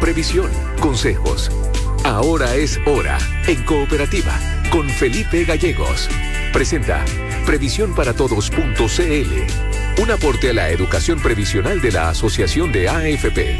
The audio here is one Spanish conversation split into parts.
previsión, consejos. Ahora es hora en Cooperativa con Felipe Gallegos. Presenta Previsiónparatodos.cl, un aporte a la educación previsional de la Asociación de AFP.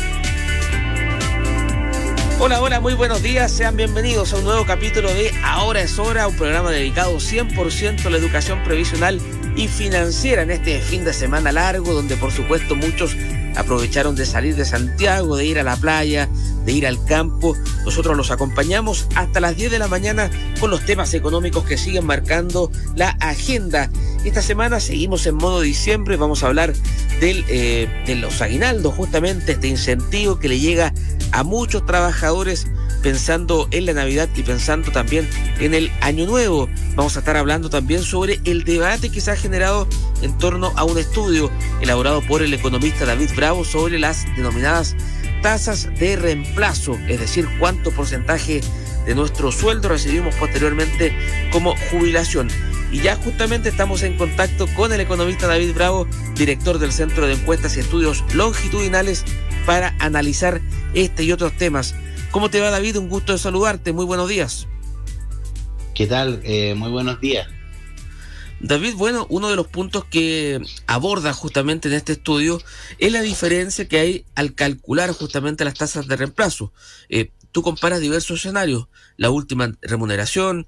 Hola, hola, muy buenos días. Sean bienvenidos a un nuevo capítulo de Ahora es hora, un programa dedicado 100% a la educación previsional y financiera en este fin de semana largo, donde por supuesto muchos aprovecharon de salir de Santiago, de ir a la playa, de ir al campo. Nosotros los acompañamos hasta las 10 de la mañana con los temas económicos que siguen marcando la agenda. Esta semana seguimos en modo diciembre, vamos a hablar del, eh, de los aguinaldos, justamente este incentivo que le llega a muchos trabajadores pensando en la Navidad y pensando también en el Año Nuevo. Vamos a estar hablando también sobre el debate que se ha generado en torno a un estudio elaborado por el economista David Bravo sobre las denominadas tasas de reemplazo, es decir, cuánto porcentaje de nuestro sueldo recibimos posteriormente como jubilación. Y ya justamente estamos en contacto con el economista David Bravo, director del Centro de Encuestas y Estudios Longitudinales, para analizar este y otros temas. ¿Cómo te va David? Un gusto de saludarte. Muy buenos días. ¿Qué tal? Eh, muy buenos días. David, bueno, uno de los puntos que aborda justamente en este estudio es la diferencia que hay al calcular justamente las tasas de reemplazo. Eh, tú comparas diversos escenarios, la última remuneración,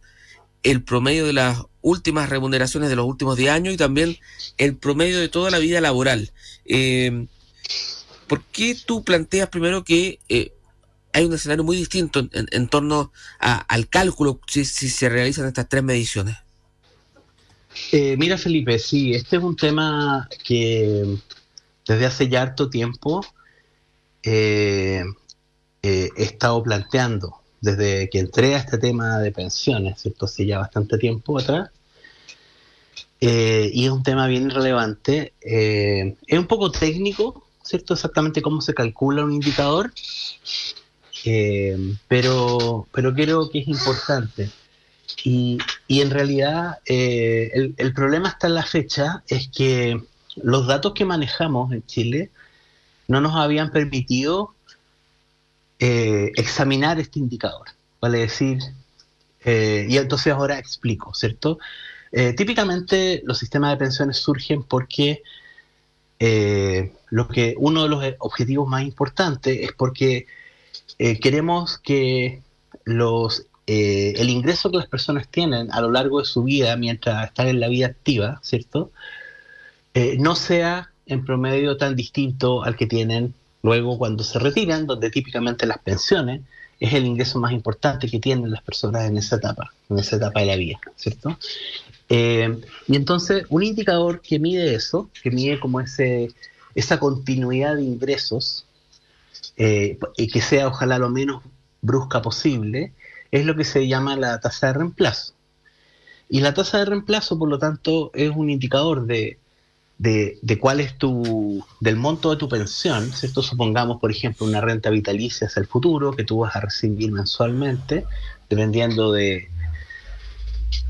el promedio de las últimas remuneraciones de los últimos 10 años y también el promedio de toda la vida laboral. Eh, ¿Por qué tú planteas primero que eh, hay un escenario muy distinto en, torno al cálculo si se realizan estas tres mediciones? Eh, mira, Felipe, sí, este es un tema que desde hace ya harto tiempo eh, eh, he estado planteando, desde que entré a este tema de pensiones, ¿cierto? Hace ya bastante tiempo atrás. y es un tema bien relevante. es un poco técnico, ¿cierto? Exactamente cómo se calcula un indicador, pero, pero creo que es importante. Y, en realidad eh, el, problema hasta la fecha es que los datos que manejamos en Chile no nos habían permitido eh, examinar este indicador. Vale decir, eh, y entonces ahora explico, ¿cierto? típicamente los sistemas de pensiones surgen porque lo que uno de los objetivos más importantes es porque queremos que los eh, el ingreso que las personas tienen a lo largo de su vida mientras están en la vida activa, ¿cierto? Eh, no sea en promedio tan distinto al que tienen luego cuando se retiran, donde típicamente las pensiones es el ingreso más importante que tienen las personas en esa etapa, en esa etapa de la vida, ¿cierto? Eh, y entonces un indicador que mide eso, que mide como ese, esa continuidad de ingresos, y que sea ojalá lo menos brusca posible, es lo que se llama la tasa de reemplazo. Y la tasa de reemplazo, por lo tanto, es un indicador de, cuál es tu, del monto de tu pensión, ¿cierto? Supongamos, por ejemplo, una renta vitalicia hacia el futuro que tú vas a recibir mensualmente, dependiendo de,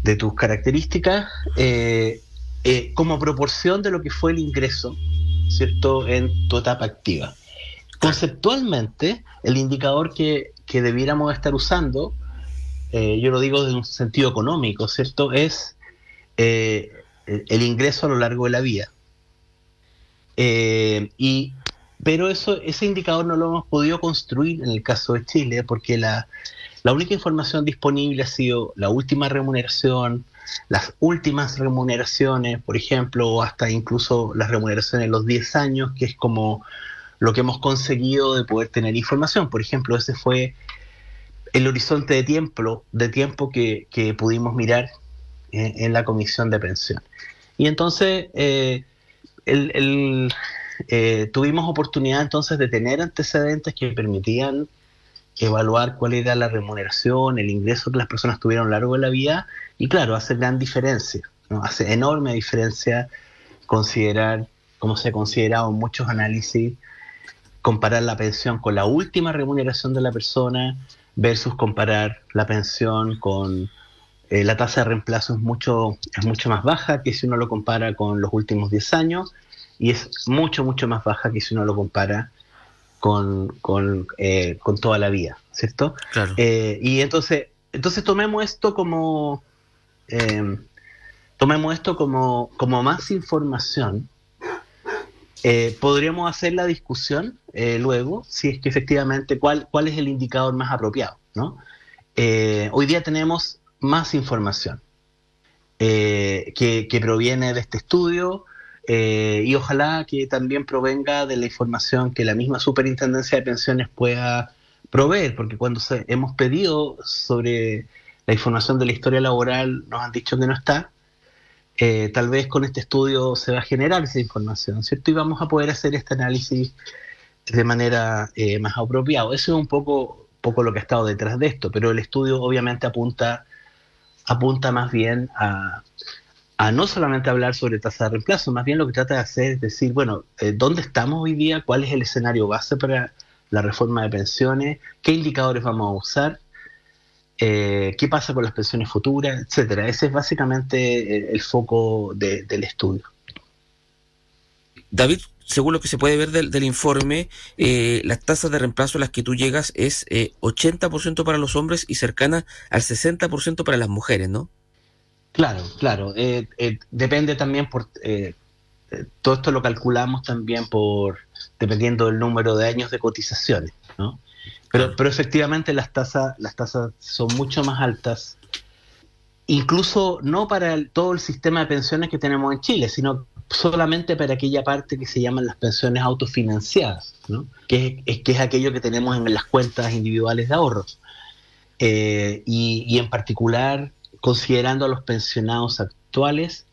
de tus características, eh, eh, como proporción de lo que fue el ingreso, ¿cierto?, en tu etapa activa. Conceptualmente, el indicador que, que debiéramos estar usando eh, yo lo digo desde un sentido económico, ¿cierto? Es eh, el ingreso a lo largo de la vida. Eh, y, pero eso, ese indicador no lo hemos podido construir en el caso de Chile porque la, la única información disponible ha sido la última remuneración, las últimas remuneraciones, por ejemplo, o hasta incluso las remuneraciones en los 10 años, que es como lo que hemos conseguido de poder tener información. Por ejemplo, ese fue el horizonte de tiempo, de tiempo que, pudimos mirar en, la comisión de pensión. Y entonces eh, eh, tuvimos oportunidad entonces de tener antecedentes que permitían evaluar cuál era la remuneración, el ingreso que las personas tuvieron a lo largo de la vida, y claro, hace gran diferencia, hace enorme diferencia considerar, como se ha considerado en muchos análisis, comparar la pensión con la última remuneración de la persona, versus comparar la pensión con eh, la tasa de reemplazo es mucho, es mucho más baja que si uno lo compara con los últimos 10 años y es mucho, mucho más baja que si uno lo compara con, con, con toda la vida, ¿cierto? Claro. y entonces, entonces tomemos esto como tomemos esto como, como más información. Eh, podríamos hacer la discusión eh, luego si es que efectivamente cuál, cuál es el indicador más apropiado. ¿no? Eh, hoy día tenemos más información que, que, proviene de este estudio y ojalá que también provenga de la información que la misma Superintendencia de Pensiones pueda proveer, porque cuando hemos pedido sobre la información de la historia laboral nos han dicho que no está, eh, tal vez con este estudio se va a generar esa información, ¿cierto? Y vamos a poder hacer este análisis de manera eh, más apropiada. Eso es un poco, poco lo que ha estado detrás de esto, pero el estudio obviamente apunta, apunta más bien a, no solamente hablar sobre tasa de reemplazo, más bien lo que trata de hacer es decir, bueno, eh, ¿dónde estamos hoy día? ¿Cuál es el escenario base para la reforma de pensiones? ¿Qué indicadores vamos a usar? Eh, qué pasa con las pensiones futuras, etcétera. Ese es básicamente el, foco del estudio. David, según lo que se puede ver del, informe, eh, las tasas de reemplazo a las que tú llegas es 80% eh, para los hombres y cercana al 60% para las mujeres, ¿no? Claro, claro. depende también por... todo esto lo calculamos también por... dependiendo del número de años de cotizaciones, ¿no? Pero, pero efectivamente las tasas, las tasas son mucho más altas, incluso no para todo el sistema de pensiones que tenemos en Chile, sino solamente para aquella parte que se llaman las pensiones autofinanciadas, ¿no? que, es, que es aquello que tenemos en las cuentas individuales de ahorros. Eh, y, en particular, considerando a los pensionados actuales,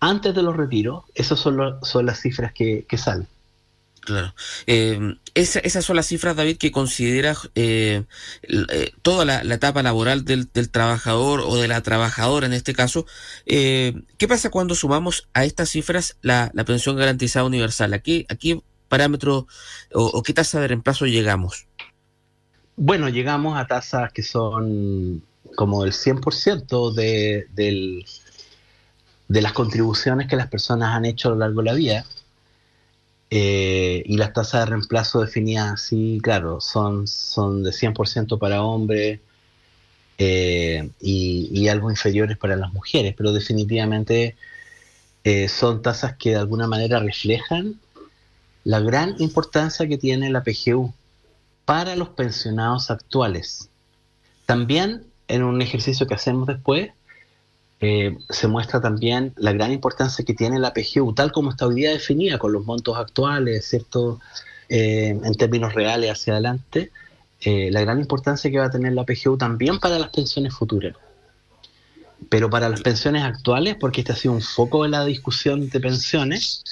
antes de los retiros, esas son, son las cifras que salen. Claro. Eh, esas son las cifras, David, que considera eh, eh, toda la, etapa laboral del, trabajador o de la trabajadora en este caso. ¿Qué pasa cuando sumamos a estas cifras la, pensión garantizada universal? ¿A qué, parámetro o, qué tasa de reemplazo llegamos? Bueno, llegamos a tasas que son como el 100% de, de las contribuciones que las personas han hecho a lo largo de la vida eh, y las tasas de reemplazo definidas así, claro, son, son de 100% para hombres eh, y, algo inferiores para las mujeres, pero definitivamente eh, son tasas que de alguna manera reflejan la gran importancia que tiene la PGU para los pensionados actuales. También en un ejercicio que hacemos después, eh, se muestra también la gran importancia que tiene la PGU, tal como está hoy día definida con los montos actuales, ¿cierto? Eh, en términos reales hacia adelante, eh, la gran importancia que va a tener la PGU también para las pensiones futuras. Pero para las pensiones actuales, porque este ha sido un foco de la discusión de pensiones,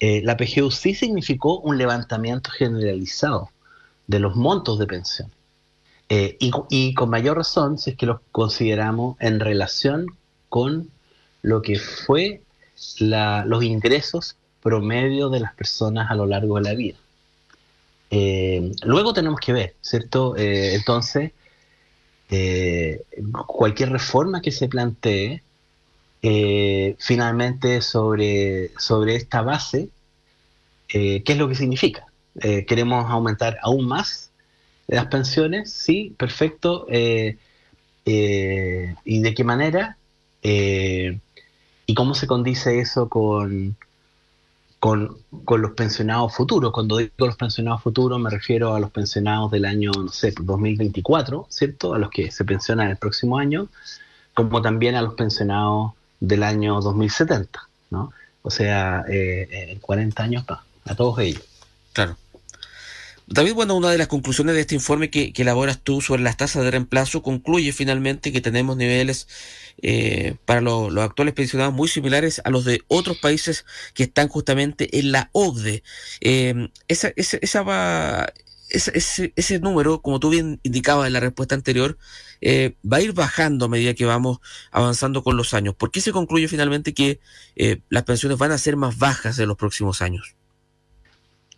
la PGU sí significó un levantamiento generalizado de los montos de pensión. y, y, con mayor razón si es que los consideramos en relación con lo que fue los ingresos promedio de las personas a lo largo de la vida. Eh, luego tenemos que ver, ¿cierto? Eh, entonces, eh, cualquier reforma que se plantee, finalmente sobre, sobre esta base, ¿qué es lo que significa? ¿Queremos aumentar aún más las pensiones? Sí, perfecto. ¿Y de qué manera? Eh, ¿Y cómo se condice eso con, con, los pensionados futuros? Cuando digo los pensionados futuros me refiero a los pensionados del año, no sé, 2024, ¿cierto? A los que se pensionan el próximo año, como también a los pensionados del año 2070, ¿no? O sea, eh, en 40 años, a todos ellos. Claro. David, bueno, una de las conclusiones de este informe que, elaboras tú sobre las tasas de reemplazo concluye finalmente que tenemos niveles eh, para los actuales pensionados muy similares a los de otros países que están justamente en la OCDE. Eh, esa, esa, ese, ese, número, como tú bien indicabas en la respuesta anterior, eh, va a ir bajando a medida que vamos avanzando con los años. ¿Por qué se concluye finalmente que las pensiones van a ser más bajas en los próximos años?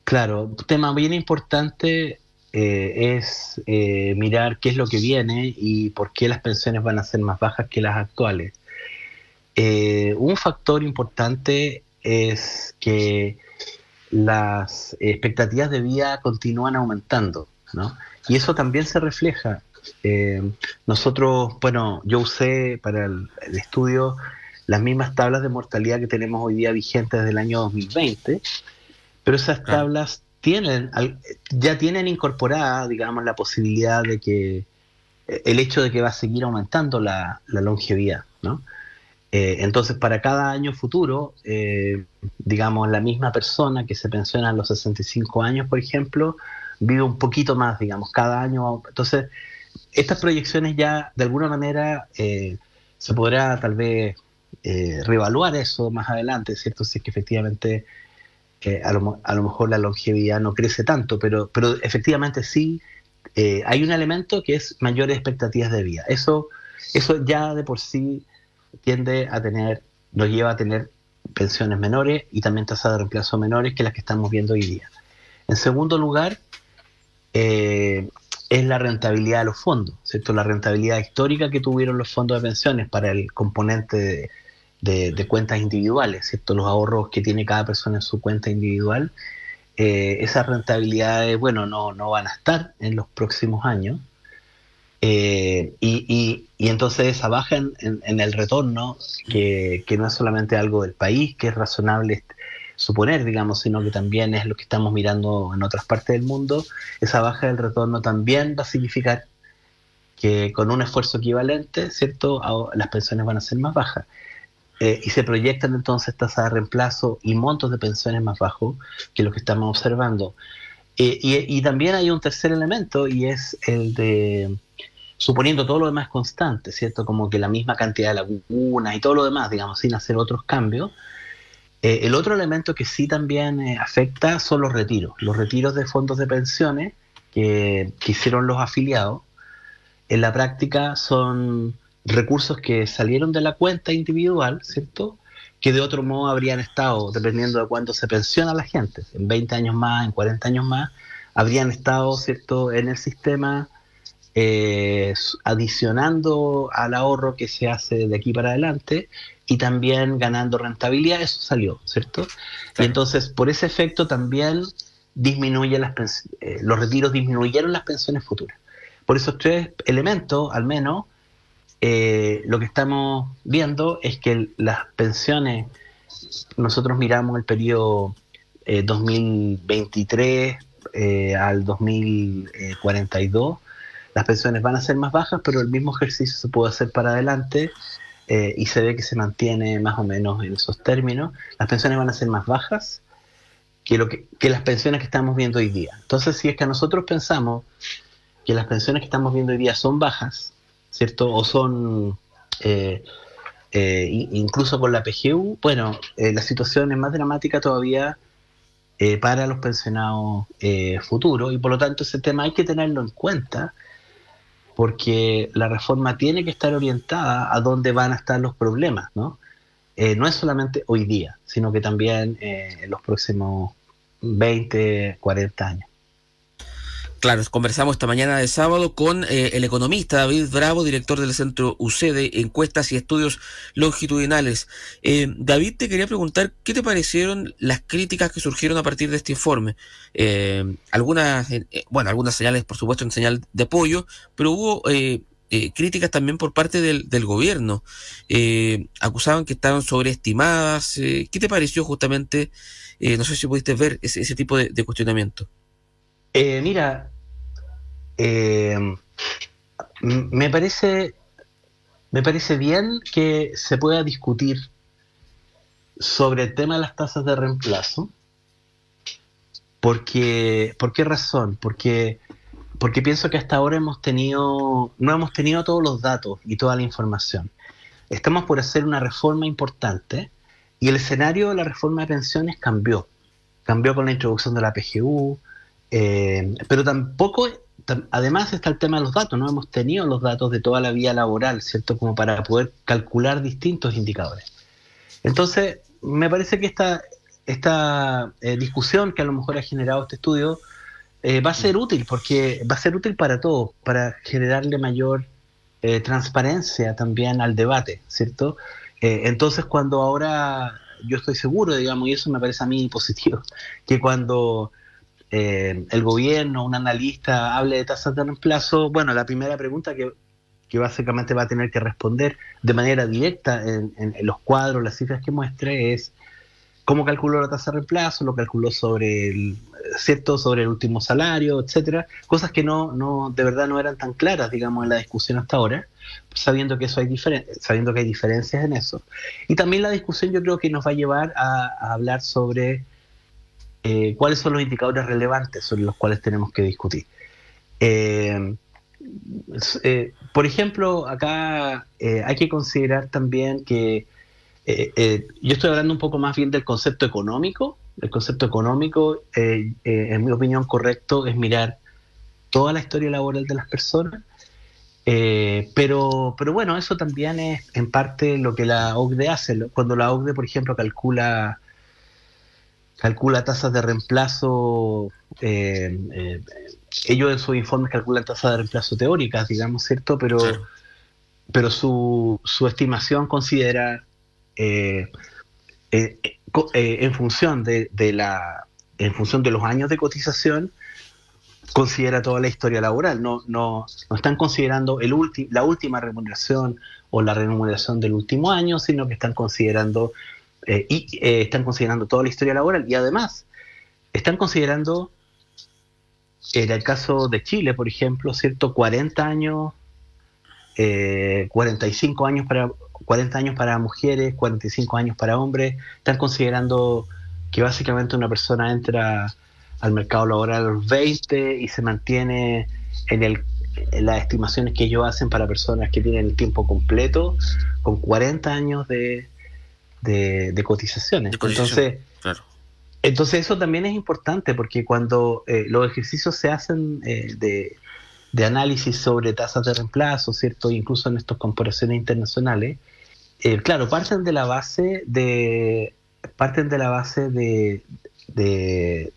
Claro, un tema bien importante eh, es eh, mirar qué es lo que viene y por qué las pensiones van a ser más bajas que las actuales. Eh, un factor importante es que las expectativas de vida continúan aumentando, ¿no? Y eso también se refleja. Nosotros, bueno, yo usé para el, estudio las mismas tablas de mortalidad que tenemos hoy día vigentes desde el año 2020, pero esas tablas tienen, ya tienen incorporada, digamos, la posibilidad de que el hecho de que va a seguir aumentando la, longevidad, ¿no? Eh, entonces, para cada año futuro, eh, digamos, la misma persona que se pensiona a los 65 años, por ejemplo, vive un poquito más, digamos, cada año. Entonces, estas proyecciones ya, de alguna manera, eh, se podrá tal vez reevaluar eso más adelante, ¿cierto? Si es que efectivamente a lo, a, lo, mejor la longevidad no crece tanto, pero, pero efectivamente sí eh, hay un elemento que es mayores expectativas de vida. Eso, eso ya de por sí tiende a tener, nos lleva a tener pensiones menores y también tasas de reemplazo menores que las que estamos viendo hoy día. En segundo lugar, eh, es la rentabilidad de los fondos, ¿cierto? La rentabilidad histórica que tuvieron los fondos de pensiones para el componente de, de cuentas individuales, ¿cierto? Los ahorros que tiene cada persona en su cuenta individual eh, esas rentabilidades, bueno, no, no van a estar en los próximos años. Eh, y, y, entonces esa baja en, el retorno, que, no es solamente algo del país, que es razonable suponer, digamos, sino que también es lo que estamos mirando en otras partes del mundo, esa baja del retorno también va a significar que con un esfuerzo equivalente, ¿cierto?, las pensiones van a ser más bajas. Eh, y se proyectan entonces tasas de reemplazo y montos de pensiones más bajos que lo que estamos observando. Eh, y, también hay un tercer elemento y es el de, suponiendo todo lo demás constante, ¿cierto? Como que la misma cantidad de lagunas y todo lo demás, digamos, sin hacer otros cambios. Eh, el otro elemento que sí también afecta son los retiros, los retiros de fondos de pensiones que hicieron los afiliados. En la práctica son recursos que salieron de la cuenta individual, ¿cierto? Que de otro modo habrían estado, dependiendo de cuándo se pensiona la gente, en 20 años más, en 40 años más, habrían estado, ¿cierto?, en el sistema eh, adicionando al ahorro que se hace de aquí para adelante y también ganando rentabilidad, eso salió, ¿cierto? Y entonces, por ese efecto también disminuye las eh, los retiros disminuyeron las pensiones futuras. Por esos tres elementos, al menos, eh, lo que estamos viendo es que las pensiones, nosotros miramos el periodo 2023 eh, eh, al 2042, las pensiones van a ser más bajas, pero el mismo ejercicio se puede hacer para adelante y se ve que se mantiene más o menos en esos términos. Las pensiones van a ser más bajas que, lo que las pensiones que estamos viendo hoy día. Entonces, si es que nosotros pensamos que las pensiones que estamos viendo hoy día son bajas, ¿cierto? O son, eh, eh, incluso con la PGU, bueno, eh, la situación es más dramática todavía para los pensionados futuros y por lo tanto ese tema hay que tenerlo en cuenta porque la reforma tiene que estar orientada a dónde van a estar los problemas, ¿no? no es solamente hoy día, sino que también en los próximos 20, 40 años. Claro, conversamos esta mañana de sábado con eh, el economista David Bravo, director del Centro UC de Encuestas y Estudios Longitudinales. Eh, David, te quería preguntar, ¿qué te parecieron las críticas que surgieron a partir de este informe? Eh, algunas, bueno, algunas señales, por supuesto, en señal de apoyo, pero hubo críticas también por parte del, gobierno. acusaban que estaban sobreestimadas. ¿Qué te pareció justamente? no sé si pudiste ver ese, tipo de cuestionamiento. Mira, eh, me parece me parece bien que se pueda discutir sobre el tema de las tasas de reemplazo. Porque, ¿Por qué razón? Porque, porque pienso que hasta ahora hemos tenido, no hemos tenido todos los datos y toda la información. Estamos por hacer una reforma importante y el escenario de la reforma de pensiones cambió. Cambió con la introducción de la PGU, eh, pero tampoco además está el tema de los datos, no hemos tenido los datos de toda la vía laboral, ¿cierto? Como para poder calcular distintos indicadores. Entonces, me parece que esta, esta eh, discusión que a lo mejor ha generado este estudio eh, va a ser útil, porque va a ser útil para todos, para generarle mayor transparencia también al debate, ¿cierto? entonces, cuando ahora yo estoy seguro, digamos, y eso me parece a mí positivo, que cuando eh, el gobierno, un analista, hable de tasas de reemplazo, bueno, la primera pregunta que, que básicamente va a tener que responder de manera directa en, los cuadros, las cifras que muestre, es cómo calculó la tasa de reemplazo, lo calculó sobre el cierto sobre el último salario, etcétera, cosas que no, no de verdad no eran tan claras, digamos, en la discusión hasta ahora, sabiendo que eso hay sabiendo que hay diferencias en eso. Y también la discusión yo creo que nos va a llevar a hablar sobre eh, cuáles son los indicadores relevantes sobre los cuales tenemos que discutir. Eh, eh, por ejemplo, acá hay que considerar también que yo estoy hablando un poco más bien del concepto económico. El concepto económico, en mi opinión, correcto es mirar toda la historia laboral de las personas. pero, pero bueno, eso también es en parte lo que la OCDE hace. Cuando la OCDE, por ejemplo, calcula calcula tasas de reemplazo, eh, eh, ellos en sus informes calculan tasas de reemplazo teóricas, digamos, ¿cierto? Pero, pero su, su, estimación considera eh, en función de, la en función de los años de cotización considera toda la historia laboral, no, no, no están considerando el la última remuneración o la remuneración del último año, sino que están considerando eh, y eh, están considerando toda la historia laboral y además están considerando, en el caso de Chile, por ejemplo, ¿cierto? 40 años, 45 eh, años para 40 años para mujeres, 45 años para hombres, están considerando que básicamente una persona entra al mercado laboral a los 20 y se mantiene en, el, en las estimaciones que ellos hacen para personas que tienen el tiempo completo, con 40 años de, de, cotizaciones. entonces, entonces eso también es importante porque cuando eh, los ejercicios se hacen eh, de, análisis sobre tasas de reemplazo, ¿cierto? Incluso en estas comparaciones internacionales, eh, claro, parten de la base de parten de la base de, de,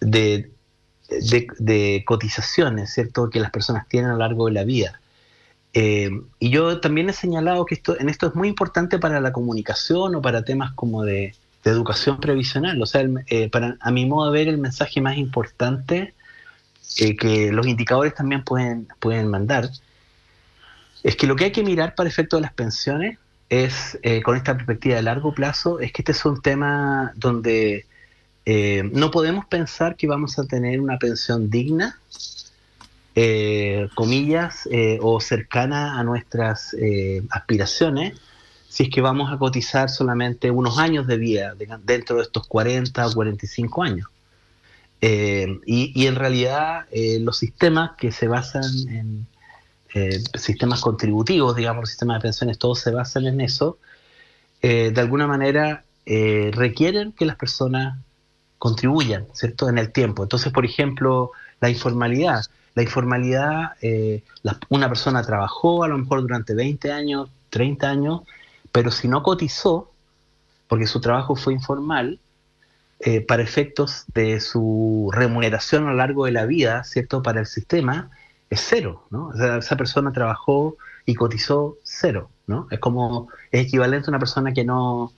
de cotizaciones, ¿cierto? Que las personas tienen a lo largo de la vida. Eh, y yo también he señalado que esto, en esto es muy importante para la comunicación o para temas como de, educación previsional. O sea, eh, para, a mi modo de ver, el mensaje más importante eh, que los indicadores también pueden, pueden mandar es que lo que hay que mirar para efecto de las pensiones es, con esta perspectiva de largo plazo, es que este es un tema donde no podemos pensar que vamos a tener una pensión digna eh, comillas, eh, o cercana a nuestras eh, aspiraciones, si es que vamos a cotizar solamente unos años de vida dentro de estos 40 o 45 años. Y, en realidad los sistemas que se basan en sistemas contributivos, digamos, los sistemas de pensiones, todos se basan en eso, de alguna manera requieren que las personas contribuyan, ¿cierto?, en el tiempo. Entonces, por ejemplo, la informalidad. La informalidad, eh, una persona trabajó a lo mejor durante 20 años, 30 años, pero si no cotizó, porque su trabajo fue informal, eh, para efectos de su remuneración a lo largo de la vida, ¿cierto? Para el sistema, es cero, ¿no? esa persona trabajó y cotizó cero, ¿no? Es como, es equivalente a una persona que no,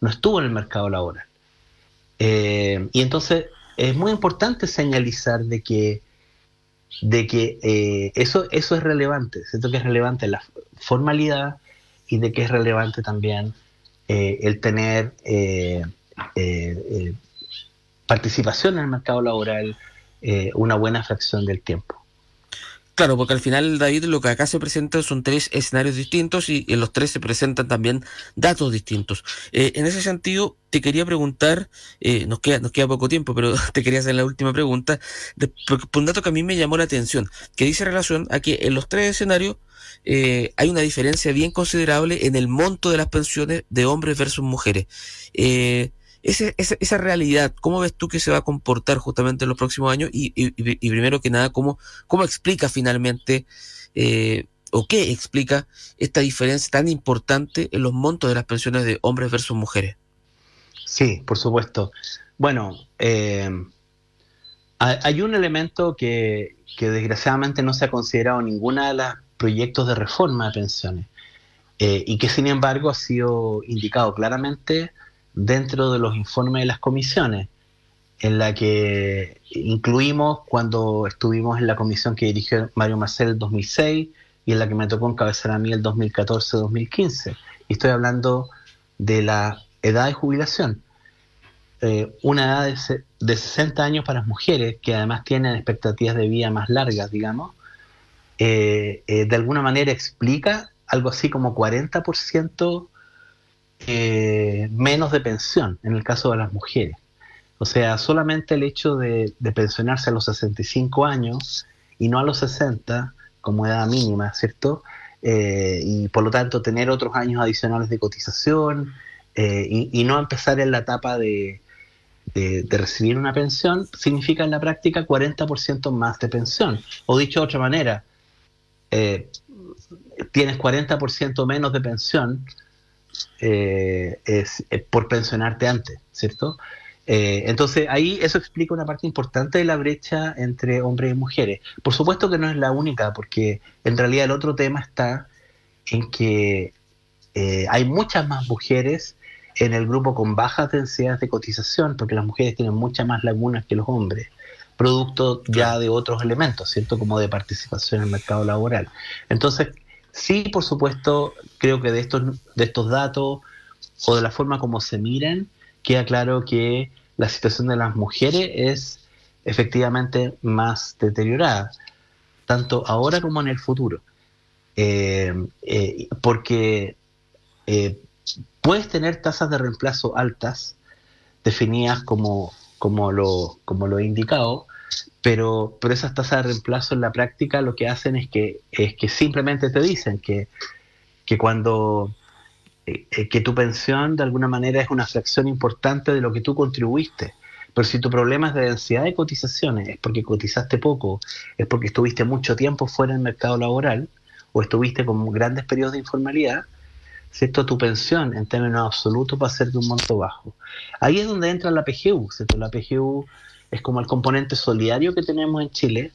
no estuvo en el mercado laboral. Eh, y entonces es muy importante señalizar de que de que eh, eso, eso es relevante, siento que es relevante la formalidad y de que es relevante también eh, el tener eh, participación en el mercado laboral una buena fracción del tiempo. Claro, porque al final, David, lo que acá se presenta son tres escenarios distintos y en los tres se presentan también datos distintos. Eh, en ese sentido, te quería preguntar, eh, nos, queda, nos queda poco tiempo, pero te quería hacer la última pregunta, por un dato que a mí me llamó la atención, que dice relación a que en los tres escenarios eh, hay una diferencia bien considerable en el monto de las pensiones de hombres versus mujeres. Eh, ese, esa, realidad, ¿cómo ves tú que se va a comportar justamente en los próximos años? Y, primero que nada, ¿cómo, cómo explica finalmente eh, o qué explica esta diferencia tan importante en los montos de las pensiones de hombres versus mujeres? Sí, por supuesto. Bueno, eh, hay un elemento que, que, desgraciadamente no se ha considerado en ninguna de los proyectos de reforma de pensiones eh, y que sin embargo ha sido indicado claramente dentro de los informes de las comisiones, en la que incluimos cuando estuvimos en la comisión que dirigió Mario Marcel en 2006 y en la que me tocó encabezar a mí el 2014-2015. Y estoy hablando de la edad de jubilación. Eh, una edad de, de, 60 años para las mujeres, que además tienen expectativas de vida más largas, digamos, eh, eh, de alguna manera explica algo así como 40% menos de pensión en el caso de las mujeres. O sea, solamente el hecho de, pensionarse a los 65 años y no a los 60 como edad mínima, ¿cierto? y por lo tanto tener otros años adicionales de cotización y, no empezar en la etapa de, de, recibir una pensión significa en la práctica 40% más de pensión. O dicho de otra manera, eh, tienes 40% menos de pensión eh, es, eh, por pensionarte antes, ¿cierto? entonces ahí eso explica una parte importante de la brecha entre hombres y mujeres. Por supuesto que no es la única, porque en realidad el otro tema está en que hay muchas más mujeres en el grupo con bajas densidades de cotización, porque las mujeres tienen muchas más lagunas que los hombres, producto ya de otros elementos, ¿cierto? Como de participación en el mercado laboral. Entonces, sí, por supuesto, creo que de estos, de estos datos o de la forma como se miren, queda claro que la situación de las mujeres es efectivamente más deteriorada, tanto ahora como en el futuro. Eh, eh, porque eh, Puedes tener tasas de reemplazo altas, definidas como, como, lo, como lo he indicado, pero, pero esas tasas de reemplazo en la práctica lo que hacen es que, es que simplemente te dicen que, que cuando eh, eh, que tu pensión de alguna manera es una fracción importante de lo que tú contribuiste. Pero si tu problema es de densidad de cotizaciones, es porque cotizaste poco, es porque estuviste mucho tiempo fuera del mercado laboral o estuviste con grandes periodos de informalidad, ¿cierto? Tu pensión en términos absolutos va a ser de un monto bajo. Ahí es donde entra la PGU, ¿cierto? La PGU es como el componente solidario que tenemos en Chile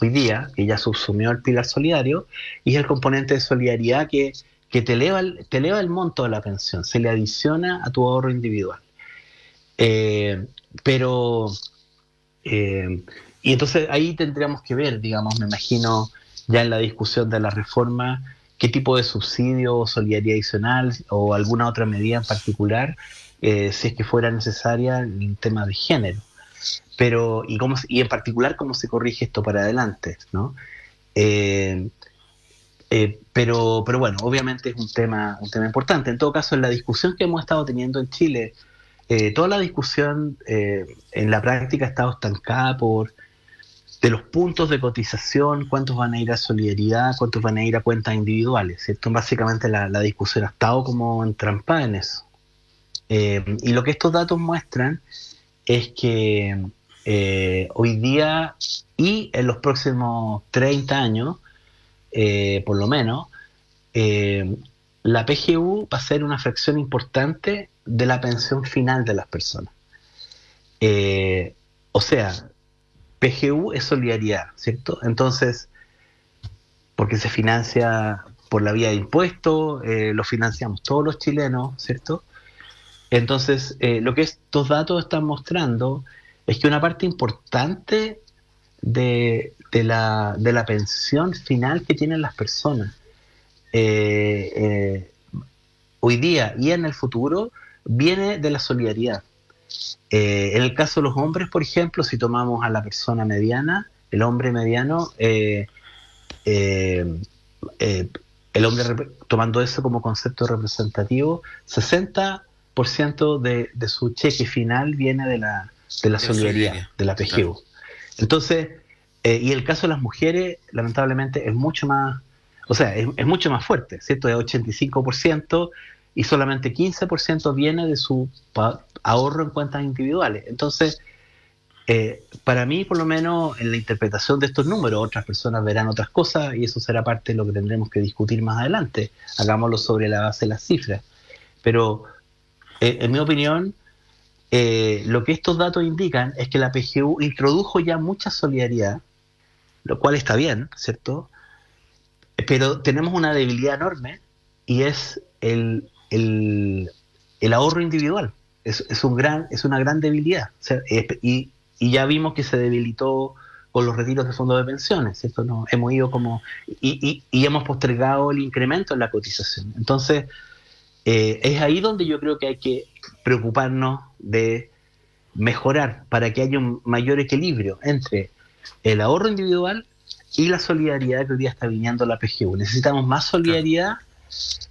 hoy día, que ya subsumió el pilar solidario, y es el componente de solidaridad que, te, eleva el, te eleva el monto de la pensión, se le adiciona a tu ahorro individual. Eh, pero, eh, y entonces ahí tendríamos que ver, digamos, me imagino, ya en la discusión de la reforma, qué tipo de subsidio o solidaridad adicional o alguna otra medida en particular, eh, si es que fuera necesaria en tema de género. Pero, y, cómo, y en particular, cómo se corrige esto para adelante, ¿no? Eh, eh, pero, pero bueno, obviamente es un tema, un tema importante. En todo caso, en la discusión que hemos estado teniendo en Chile, toda la discusión en la práctica ha estado estancada por de los puntos de cotización, cuántos van a ir a solidaridad, cuántos van a ir a cuentas individuales. ¿cierto? Básicamente la, discusión ha estado como entrampada en eso. Eh, y lo que estos datos muestran es que eh, hoy día y en los próximos 30 años, eh, por lo menos, la PGU va a ser una fracción importante de la pensión final de las personas. o sea, PGU es solidaridad, ¿cierto? Entonces, porque se financia por la vía de impuestos, eh, lo financiamos todos los chilenos, ¿cierto? Entonces, eh, lo que estos datos están mostrando es que una parte importante de, la, pensión final que tienen las personas eh, hoy día y en el futuro viene de la solidaridad. Eh, en el caso de los hombres, por ejemplo, si tomamos a la persona mediana, el hombre mediano, eh, eh, el hombre, tomando eso como concepto representativo, 60% de, de su cheque final viene de la, de la solidaridad, de la PGU. Entonces, y el caso de las mujeres, lamentablemente, es mucho más, o sea, es, es mucho más fuerte, ¿cierto? Es 85% y solamente 15% viene de su ahorro en cuentas individuales. Entonces, eh, para mí, por lo menos, en la interpretación de estos números, otras personas verán otras cosas y eso será parte de lo que tendremos que discutir más adelante. Hagámoslo sobre la base de las cifras. Pero, eh, en mi opinión, eh, lo que estos datos indican es que la PGU introdujo ya mucha solidaridad, lo cual está bien, ¿cierto? Pero tenemos una debilidad enorme y es el el, ahorro individual. es, un gran, es una gran debilidad. y, ya vimos que se debilitó con los retiros de fondos de pensiones, ¿cierto? No, hemos ido como, y, hemos postergado el incremento en la cotización. Entonces, eh, es ahí donde yo creo que hay que preocuparnos de mejorar para que haya un mayor equilibrio entre el ahorro individual y la solidaridad que hoy día está viniendo la PGU. Necesitamos más solidaridad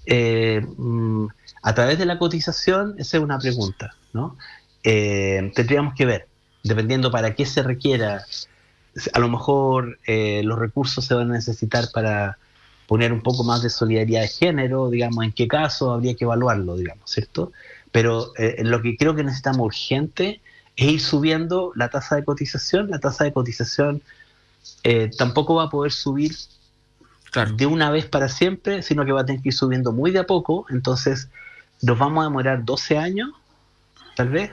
eh, mm, a través de la cotización, esa es una pregunta, ¿no? Eh, tendríamos que ver, dependiendo para qué se requiera a lo mejor eh, los recursos se van a necesitar para poner un poco más de solidaridad de género, digamos, en qué caso habría que evaluarlo, digamos, ¿cierto? Pero eh, lo que creo que necesitamos urgente es ir subiendo la tasa de cotización. La tasa de cotización eh, tampoco va a poder subir de una vez para siempre, sino que va a tener que ir subiendo muy de a poco. Entonces, nos vamos a demorar 12 años, tal vez,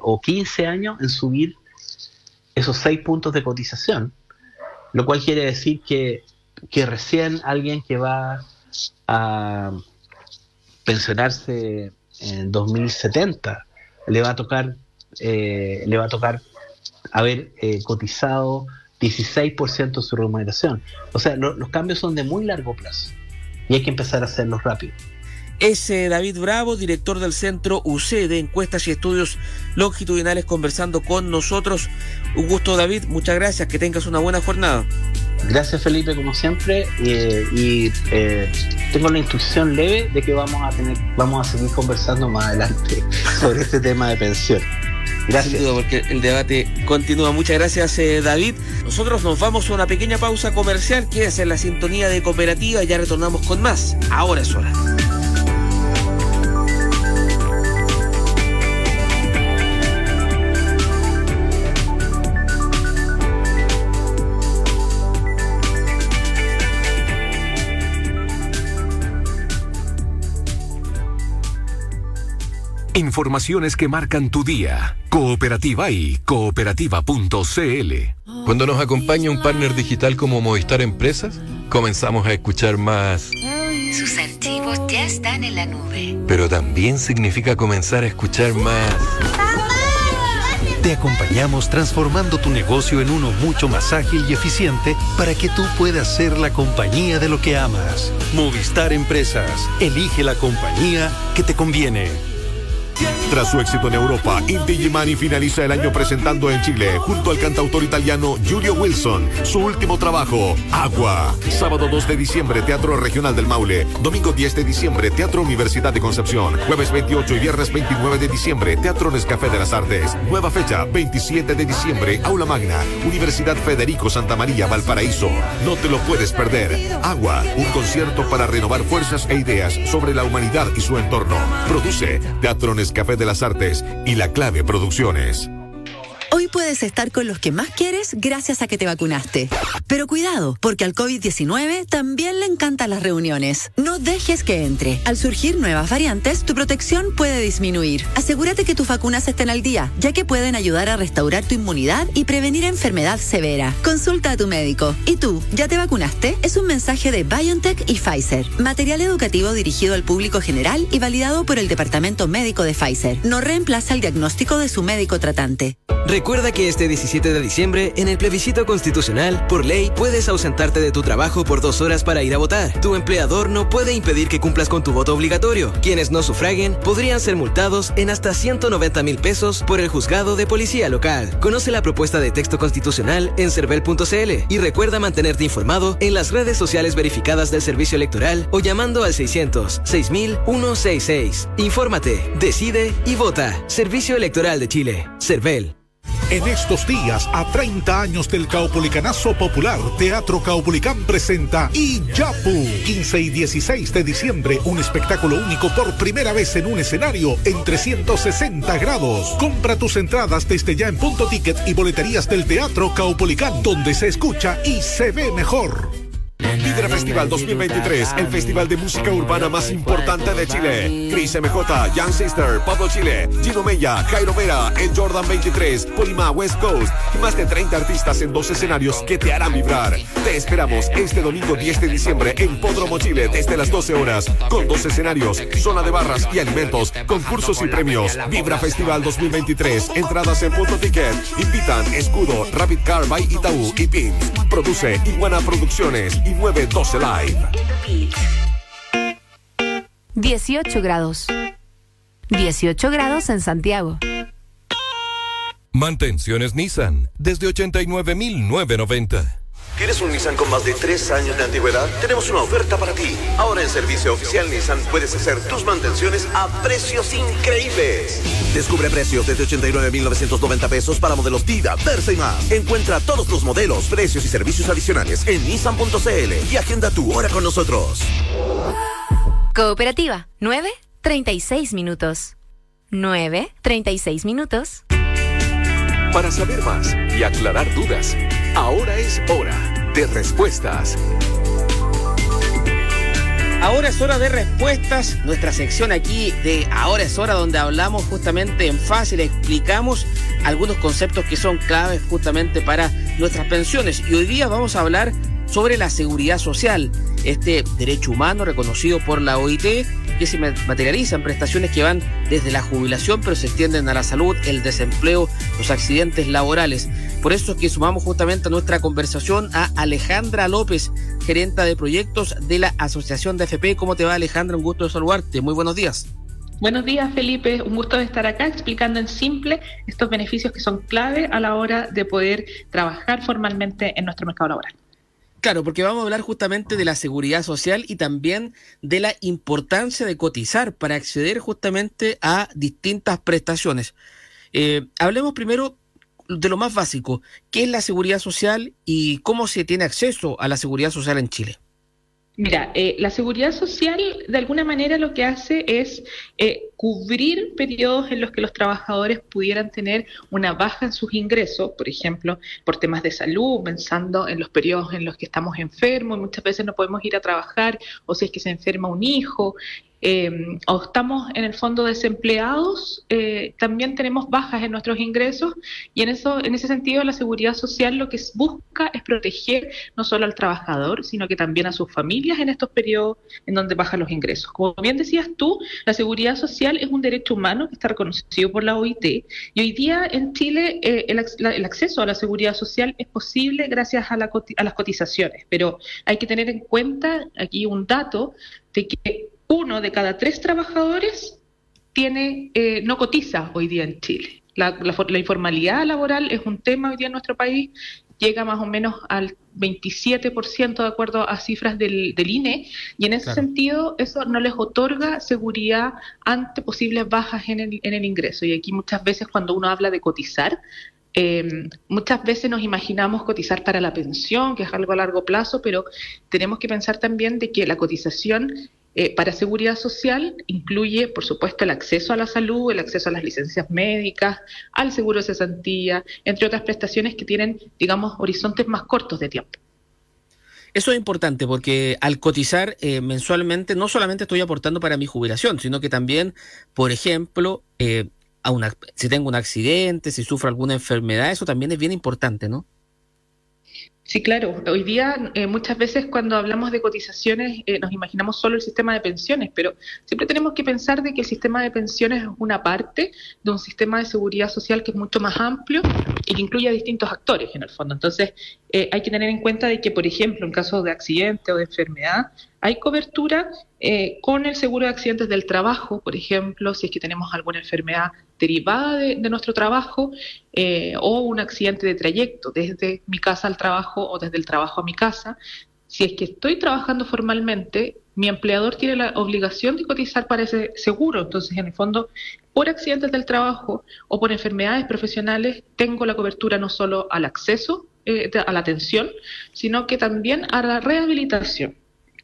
o 15 años en subir esos seis puntos de cotización, lo cual quiere decir que, recién alguien que va a pensionarse en 2070 le va a tocar eh, le va a tocar haber eh, cotizado 16% de su remuneración. O sea, los cambios son de muy largo plazo y hay que empezar a hacerlos rápido es David Bravo, director del Centro UC de Encuestas y Estudios Longitudinales, conversando con nosotros. Un gusto, David. Muchas gracias. Que tengas una buena jornada. Gracias, Felipe, como siempre. y eh, tengo la instrucción leve de que vamos a tener, vamos a seguir conversando más adelante sobre este tema de pensión. Gracias. porque el debate continúa. Muchas gracias, eh, David. Nosotros nos vamos a una pequeña pausa comercial. Quédese en la sintonía de cooperativa ya retornamos con más. Ahora es hora. Informaciones que marcan tu día. Cooperativa y cooperativa.cl. Cuando nos acompaña un partner digital como Movistar Empresas, comenzamos a escuchar más. Sus archivos ya están en la nube. Pero también significa comenzar a escuchar más. Te acompañamos transformando tu negocio en uno mucho más ágil y eficiente para que tú puedas ser la compañía de lo que amas. Movistar Empresas. Elige la compañía que te conviene. Tras su éxito en Europa, Inti Gimani finaliza el año presentando en Chile, junto al cantautor italiano Giulio Wilson, su último trabajo, Agua. Sábado 2 de diciembre, Teatro Regional del Maule. Domingo 10 de diciembre, Teatro Universidad de Concepción. Jueves 28 y viernes 29 de diciembre, Teatro Nescafé de las Artes. Nueva fecha, 27 de diciembre, Aula Magna, Universidad Federico Santa María, Valparaíso. No te lo puedes perder. Agua, un concierto para renovar fuerzas e ideas sobre la humanidad y su entorno. Produce Teatro Nescafé de las Artes y La Clave Producciones. Hoy puedes estar con los que más quieres gracias a que te vacunaste. Pero cuidado, porque al COVID-19 también le encantan las reuniones. No dejes que entre. Al surgir nuevas variantes, tu protección puede disminuir. Asegúrate que tus vacunas estén al día, ya que pueden ayudar a restaurar tu inmunidad y prevenir enfermedad severa. Consulta a tu médico. ¿Y tú, ya te vacunaste? Es un mensaje de BioNTech y Pfizer. Material educativo dirigido al público general y validado por el Departamento Médico de Pfizer. No reemplaza el diagnóstico de su médico tratante. Recuerda que este 17 de diciembre, en el plebiscito constitucional, por ley, puedes ausentarte de tu trabajo por dos horas para ir a votar. Tu empleador no puede impedir que cumplas con tu voto obligatorio. Quienes no sufraguen podrían ser multados en hasta 190 mil pesos por el juzgado de policía local. Conoce la propuesta de texto constitucional en cervel.cl y recuerda mantenerte informado en las redes sociales verificadas del servicio electoral o llamando al 600 6166. Infórmate, decide y vota. Servicio Electoral de Chile. Cervel. En estos días, a 30 años del Caupolicanazo Popular, Teatro Caupolicán presenta Iyapu. 15 y 16 de diciembre, un espectáculo único por primera vez en un escenario en 360 grados. Compra tus entradas desde ya en punto ticket y boleterías del Teatro Caupolicán, donde se escucha y se ve mejor. Vibra Festival 2023, el festival de música urbana más importante de Chile. Chris MJ, Young Sister, Pablo Chile, Gino Mella, Jairo Vera, El Jordan 23, Polima West Coast y más de 30 artistas en dos escenarios que te harán vibrar. Te esperamos este domingo 10 de diciembre en Podromo Chile desde las 12 horas, con dos escenarios, zona de barras y alimentos, concursos y premios. Vibra Festival 2023, entradas en punto ticket. Invitan Escudo, Rapid Car by Itaú y PIN. Produce Iguana Producciones y 912 Live. 18 grados. 18 grados en Santiago. Mantenciones Nissan, desde 89.990. ¿Quieres un Nissan con más de tres años de antigüedad? Tenemos una oferta para ti. Ahora en Servicio Oficial Nissan puedes hacer tus mantenciones a precios increíbles. Descubre precios desde 89.990 pesos para modelos Tida, Versa y más. Encuentra todos los modelos, precios y servicios adicionales en nissan.cl y agenda tu hora con nosotros. Cooperativa, 9, 36 minutos. 9, 36 minutos. Para saber más y aclarar dudas, ahora es hora de respuestas. Ahora es hora de respuestas, nuestra sección aquí de Ahora es hora donde hablamos justamente en fácil, explicamos algunos conceptos que son claves justamente para nuestras pensiones. Y hoy día vamos a hablar sobre la seguridad social, este derecho humano reconocido por la OIT que se materializa en prestaciones que van desde la jubilación pero se extienden a la salud, el desempleo, los accidentes laborales. Por eso es que sumamos justamente a nuestra conversación a Alejandra López, gerenta de proyectos de la Asociación de FP. ¿Cómo te va Alejandra? Un gusto de saludarte. Muy buenos días. Buenos días, Felipe. Un gusto de estar acá explicando en simple estos beneficios que son clave a la hora de poder trabajar formalmente en nuestro mercado laboral. Claro, porque vamos a hablar justamente de la seguridad social y también de la importancia de cotizar para acceder justamente a distintas prestaciones. Eh, hablemos primero de lo más básico, ¿qué es la seguridad social y cómo se tiene acceso a la seguridad social en Chile? Mira, eh, la seguridad social de alguna manera lo que hace es eh, cubrir periodos en los que los trabajadores pudieran tener una baja en sus ingresos, por ejemplo, por temas de salud, pensando en los periodos en los que estamos enfermos, muchas veces no podemos ir a trabajar, o si es que se enferma un hijo, eh, o estamos en el fondo desempleados, eh, también tenemos bajas en nuestros ingresos y en eso, en ese sentido, la seguridad social lo que busca es proteger no solo al trabajador, sino que también a sus familias en estos periodos en donde bajan los ingresos. Como bien decías tú, la seguridad social es un derecho humano que está reconocido por la OIT y hoy día en Chile eh, el, acceso a la seguridad social es posible gracias a, a las cotizaciones, pero hay que tener en cuenta aquí un dato de que uno de cada tres trabajadores tiene, eh, no cotiza hoy día en Chile. La, informalidad laboral es un tema hoy día en nuestro país, llega más o menos al 27% de acuerdo a cifras del, INE, y en ese sentido eso no les otorga seguridad ante posibles bajas en el, en el ingreso. Y aquí muchas veces cuando uno habla de cotizar, eh, muchas veces nos imaginamos cotizar para la pensión, que es algo a largo plazo, pero tenemos que pensar también de que la cotización eh, para seguridad social incluye, por supuesto, el acceso a la salud, el acceso a las licencias médicas, al seguro de cesantía, entre otras prestaciones que tienen, digamos, horizontes más cortos de tiempo. Eso es importante porque al cotizar eh, mensualmente no solamente estoy aportando para mi jubilación, sino que también, por ejemplo, eh, si tengo un accidente, si sufro alguna enfermedad, eso también es bien importante, ¿no? Sí, claro. Hoy día eh, muchas veces cuando hablamos de cotizaciones eh, nos imaginamos solo el sistema de pensiones, pero siempre tenemos que pensar de que el sistema de pensiones es una parte de un sistema de seguridad social que es mucho más amplio y que incluye a distintos actores en el fondo. Entonces eh, hay que tener en cuenta de que, por ejemplo, en caso de accidente o de enfermedad, hay cobertura eh, con el seguro de accidentes del trabajo, por ejemplo, si es que tenemos alguna enfermedad derivada de, nuestro trabajo eh, o un accidente de trayecto desde mi casa al trabajo o desde el trabajo a mi casa. Si es que estoy trabajando formalmente, mi empleador tiene la obligación de cotizar para ese seguro. Entonces, en el fondo, por accidentes del trabajo o por enfermedades profesionales, tengo la cobertura no solo al acceso eh, a la atención, sino que también a la rehabilitación.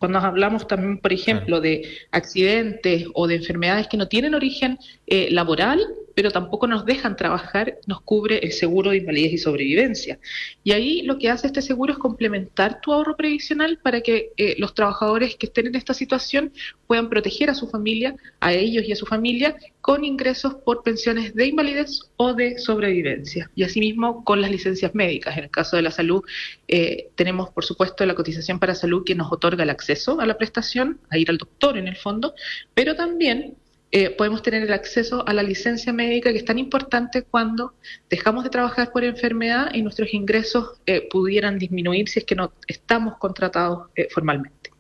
Cuando hablamos también, por ejemplo, de accidentes o de enfermedades que no tienen origen eh, laboral, pero tampoco nos dejan trabajar, nos cubre el seguro de invalidez y sobrevivencia. Y ahí lo que hace este seguro es complementar tu ahorro previsional para que eh, los trabajadores que estén en esta situación puedan proteger a su familia, a ellos y a su familia, con ingresos por pensiones de invalidez o de sobrevivencia. Y asimismo con las licencias médicas. En el caso de la salud, eh, tenemos por supuesto la cotización para salud que nos otorga el acceso a la prestación, a ir al doctor en el fondo, pero también eh, podemos tener el acceso a la licencia médica que es tan importante cuando dejamos de trabajar por enfermedad y nuestros ingresos eh, pudieran disminuir si es que no estamos contratados eh, formalmente.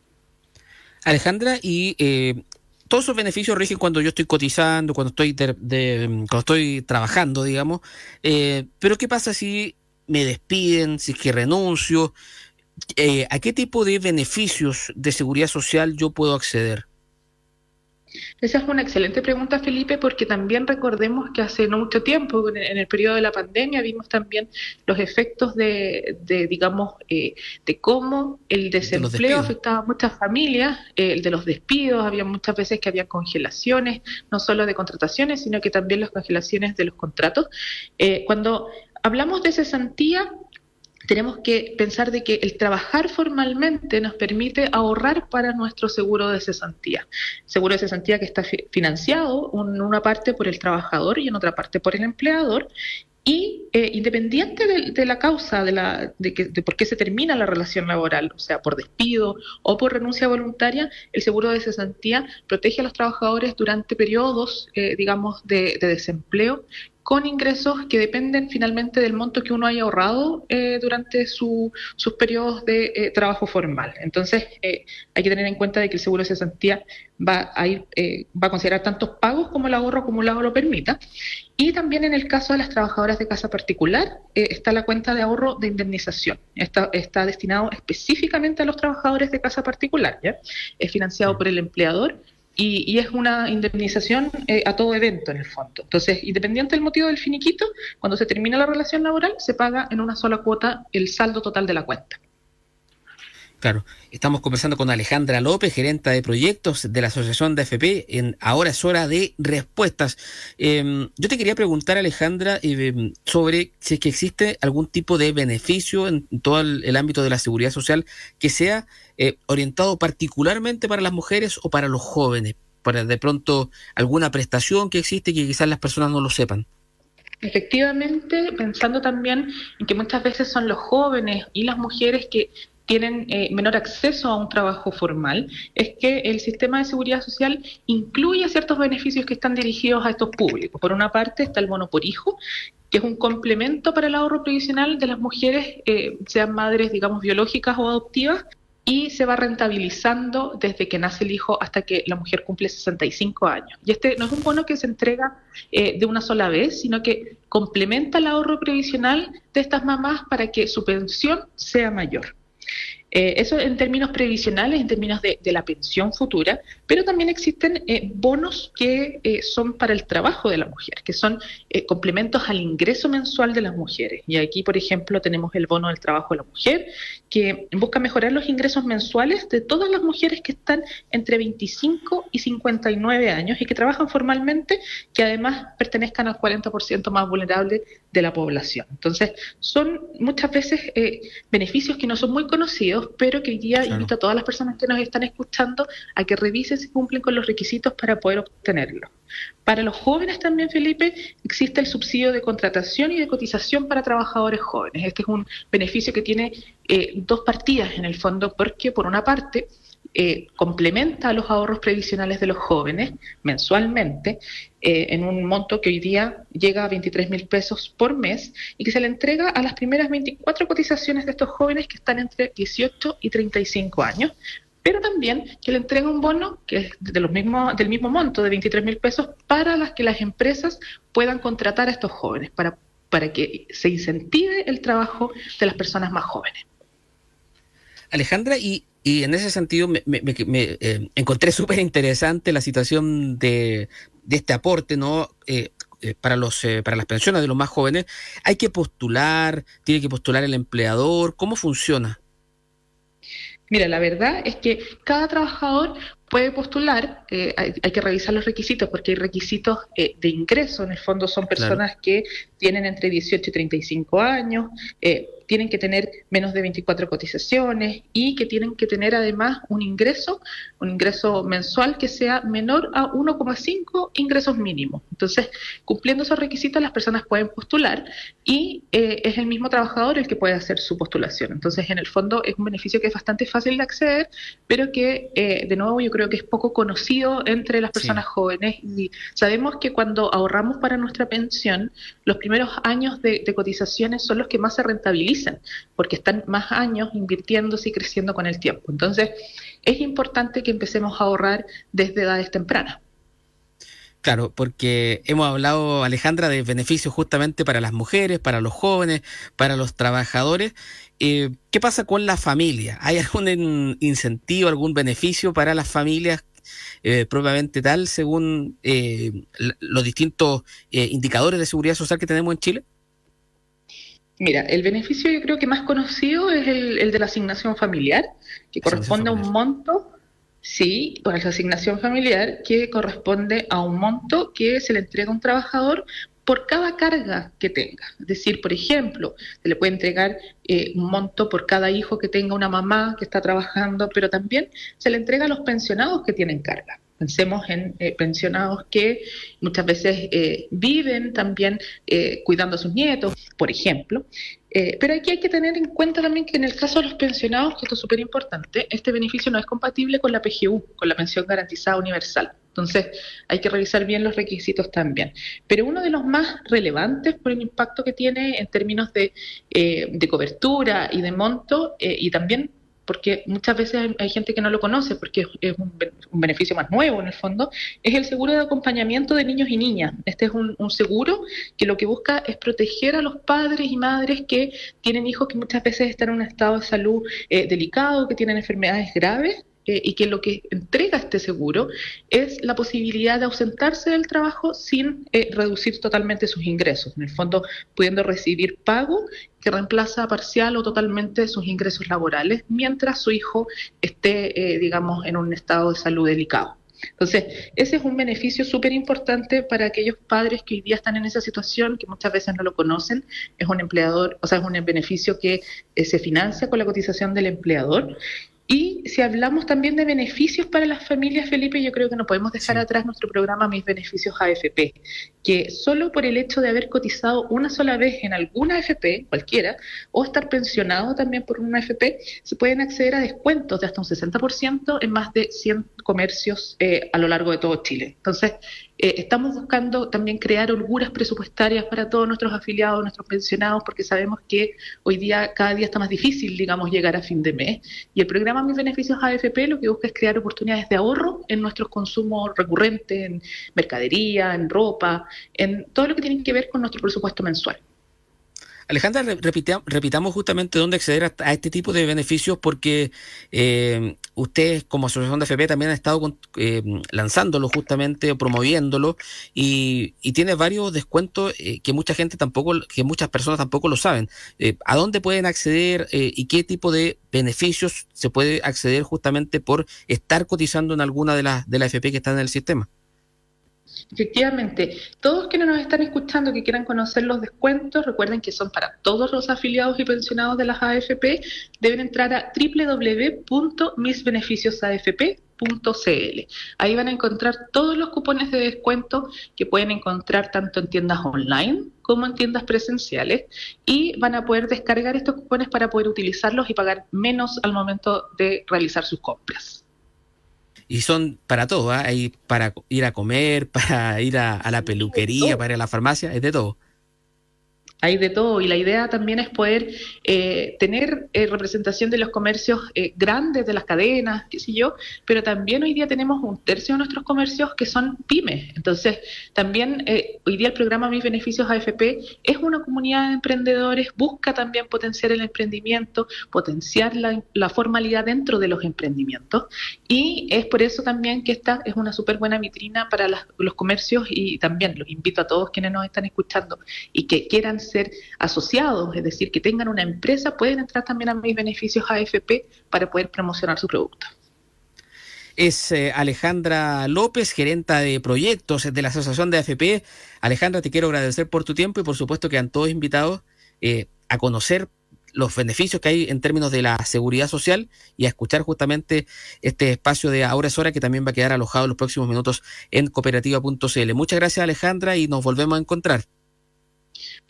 Alejandra, y todos esos beneficios rigen cuando yo estoy cotizando, cuando estoy, cuando estoy trabajando, digamos, pero ¿qué pasa si me despiden, si es que renuncio? ¿A qué tipo de beneficios de seguridad social yo puedo acceder? Esa es una excelente pregunta, Felipe, porque también recordemos que hace no mucho tiempo, en el periodo de la pandemia, vimos también los efectos de, digamos, eh, de cómo el desempleo afectaba a muchas familias, eh, el de los despidos, había muchas veces que había congelaciones, no solo de contrataciones, sino que también las congelaciones de los contratos. Eh, cuando hablamos de cesantía, tenemos que pensar de que el trabajar formalmente nos permite ahorrar para nuestro seguro de cesantía. Seguro de cesantía que está financiado en una parte por el trabajador y en otra parte por el empleador. Y eh, independiente de, la causa de, la, de, que, de por qué se termina la relación laboral, o sea, por despido o por renuncia voluntaria, el seguro de cesantía protege a los trabajadores durante periodos, eh, digamos, de, de desempleo con ingresos que dependen finalmente del monto que uno haya ahorrado eh, durante su, sus periodos de eh, trabajo formal. Entonces, eh, hay que tener en cuenta de que el seguro de cesantía va a, ir, va a considerar tantos pagos como el ahorro acumulado lo permita. Y también en el caso de las trabajadoras de casa particular, está la cuenta de ahorro de indemnización. Está, está destinado específicamente a los trabajadores de casa particular. ¿ya? Es financiado por el empleador y, es una indemnización eh, a todo evento en el fondo. Entonces, independiente del motivo del finiquito, cuando se termina la relación laboral, se paga en una sola cuota el saldo total de la cuenta. Claro, estamos conversando con Alejandra López, gerenta de proyectos de la Asociación de AFP, en Ahora es hora de respuestas. Em, yo te quería preguntar, Alejandra, em, sobre si es que existe algún tipo de beneficio en todo el, ámbito de la seguridad social que sea eh, orientado particularmente para las mujeres o para los jóvenes, para de pronto alguna prestación que existe que quizás las personas no lo sepan. Efectivamente, pensando también en que muchas veces son los jóvenes y las mujeres que tienen eh, menor acceso a un trabajo formal, es que el sistema de seguridad social incluye ciertos beneficios que están dirigidos a estos públicos. Por una parte está el bono por hijo, que es un complemento para el ahorro previsional de las mujeres, eh, sean madres, digamos, biológicas o adoptivas, y se va rentabilizando desde que nace el hijo hasta que la mujer cumple 65 años. Y este no es un bono que se entrega eh, de una sola vez, sino que complementa el ahorro previsional de estas mamás para que su pensión sea mayor. Eh, eso en términos previsionales, en términos de, la pensión futura, pero también existen eh, bonos que eh, son para el trabajo de la mujer, que son complementos al ingreso mensual de las mujeres. Y aquí, por ejemplo, tenemos el bono del trabajo de la mujer, que busca mejorar los ingresos mensuales de todas las mujeres que están entre 25 y 59 años y que trabajan formalmente, que además pertenezcan al 40% más vulnerable de la población. Entonces, son muchas veces beneficios que no son muy conocidos, pero que hoy día invito a todas las personas que nos están escuchando a que revisen si cumplen con los requisitos para poder obtenerlo. Para los jóvenes también, Felipe, existe el subsidio de contratación y de cotización para trabajadores jóvenes. Este es un beneficio que tiene eh, dos partidas en el fondo, porque por una parte eh, complementa los ahorros previsionales de los jóvenes mensualmente eh, en un monto que hoy día llega a 23 mil pesos por mes y que se le entrega a las primeras 24 cotizaciones de estos jóvenes que están entre 18 y 35 años, pero también que le entrega un bono que es de los mismos, del mismo monto de 23 mil pesos para las que las empresas puedan contratar a estos jóvenes, para, para que se incentive el trabajo de las personas más jóvenes. Alejandra, y y en ese sentido me, eh, encontré súper interesante la situación de, este aporte, ¿no? Eh, eh, para, los, para las pensiones de los más jóvenes. ¿Hay que postular? ¿Tiene que postular el empleador? ¿Cómo funciona? Mira, la verdad es que cada trabajador puede postular, eh, hay, que revisar los requisitos porque hay requisitos eh, de ingreso, en el fondo son personas que tienen entre 18 y 35 años, eh, tienen que tener menos de 24 cotizaciones y que tienen que tener además un ingreso, un ingreso mensual que sea menor a 1,5 ingresos mínimos. Entonces, cumpliendo esos requisitos, las personas pueden postular y eh, es el mismo trabajador el que puede hacer su postulación. Entonces, en el fondo es un beneficio que es bastante fácil de acceder, pero que, eh, de nuevo, yo creo que es poco conocido entre las personas jóvenes y sabemos que cuando ahorramos para nuestra pensión, los primeros años de cotizaciones son los que más se rentabilizan porque están más años invirtiéndose y creciendo con el tiempo. Entonces, es importante que empecemos a ahorrar desde edades tempranas. Claro, porque hemos hablado, Alejandra, de beneficios justamente para las mujeres, para los jóvenes, para los trabajadores. Eh, ¿Qué pasa con la familia? ¿Hay algún incentivo, algún beneficio para las familias eh, propiamente tal, según eh, los distintos indicadores de seguridad social que tenemos en Chile? Mira, el beneficio yo creo que más conocido es el, de la asignación familiar, que corresponde a un monto, sí, para la asignación familiar, que corresponde a un monto que se le entrega a un trabajador por cada carga que tenga. Es decir, por ejemplo, se le puede entregar eh, un monto por cada hijo que tenga una mamá que está trabajando, pero también se le entrega a los pensionados que tienen carga. Pensemos en eh, pensionados que muchas veces eh, viven también eh, cuidando a sus nietos, por ejemplo. pero aquí hay que tener en cuenta también que en el caso de los pensionados, que esto es súper importante, este beneficio no es compatible con la PGU, con la pensión garantizada universal. Entonces, hay que revisar bien los requisitos también. Pero uno de los más relevantes por el impacto que tiene en términos de, de cobertura y de monto, y también porque muchas veces hay, gente que no lo conoce porque es un, beneficio más nuevo en el fondo, es el seguro de acompañamiento de niños y niñas. Este es un, seguro que lo que busca es proteger a los padres y madres que tienen hijos que muchas veces están en un estado de salud eh, delicado, que tienen enfermedades graves eh, y que lo que entrega este seguro es la posibilidad de ausentarse del trabajo sin eh, reducir totalmente sus ingresos, en el fondo pudiendo recibir pago que reemplaza parcial o totalmente sus ingresos laborales mientras su hijo esté, eh, digamos, en un estado de salud delicado. Entonces, ese es un beneficio súper importante para aquellos padres que hoy día están en esa situación, que muchas veces no lo conocen. Es un empleador, o sea, es un beneficio que se financia con la cotización del empleador y si hablamos también de beneficios para las familias, Felipe, yo creo que no podemos dejar atrás nuestro programa Mis Beneficios AFP, que solo por el hecho de haber cotizado una sola vez en alguna AFP, cualquiera, o estar pensionado también por una AFP, se pueden acceder a descuentos de hasta un 60% en más de 100 comercios eh, a lo largo de todo Chile. Entonces, eh, estamos buscando también crear holguras presupuestarias para todos nuestros afiliados, nuestros pensionados, porque sabemos que hoy día cada día está más difícil, digamos, llegar a fin de mes. Y el programa Mis Beneficios AFP lo que busca es crear oportunidades de ahorro en nuestros consumos recurrentes, en mercadería, en ropa, en todo lo que tiene que ver con nuestro presupuesto mensual. Alejandra, repitamos justamente dónde acceder a, este tipo de beneficios porque eh, ustedes como asociación de FP también han estado eh, lanzándolo justamente, promoviéndolo y, tiene varios descuentos eh, que mucha gente tampoco, que muchas personas tampoco lo saben. Eh, ¿A dónde pueden acceder y qué tipo de beneficios se puede acceder justamente por estar cotizando en alguna de las de la FP que están en el sistema? Efectivamente, todos quienes nos están escuchando que quieran conocer los descuentos, recuerden que son para todos los afiliados y pensionados de las AFP, deben entrar a www.misbeneficiosafp.cl. Ahí van a encontrar todos los cupones de descuento que pueden encontrar tanto en tiendas online como en tiendas presenciales y van a poder descargar estos cupones para poder utilizarlos y pagar menos al momento de realizar sus compras. Y son para todo, ¿ah? hay para ir a comer, para ir a, a la peluquería, para ir a la farmacia, es de todo hay de todo y la idea también es poder eh, tener eh, representación de los comercios eh, grandes, de las cadenas, qué sé yo, pero también hoy día tenemos un tercio de nuestros comercios que son pymes. Entonces, también hoy día el programa Mis Beneficios AFP es una comunidad de emprendedores, busca también potenciar el emprendimiento, potenciar la, la formalidad dentro de los emprendimientos y es por eso también que esta es una súper buena vitrina para los comercios y también los invito a todos quienes nos están escuchando y que quieran ser asociados, es decir, que tengan una empresa, pueden entrar también a mis beneficios AFP para poder promocionar su producto. es eh, Alejandra López, gerenta de proyectos de la Asociación de AFP. Alejandra, te quiero agradecer por tu tiempo y por supuesto que han todos invitados eh, a conocer los beneficios que hay en términos de la seguridad social y a escuchar justamente este espacio de Ahora es Hora que también va a quedar alojado en los próximos minutos en cooperativa.cl. Muchas gracias Alejandra y nos volvemos a encontrar.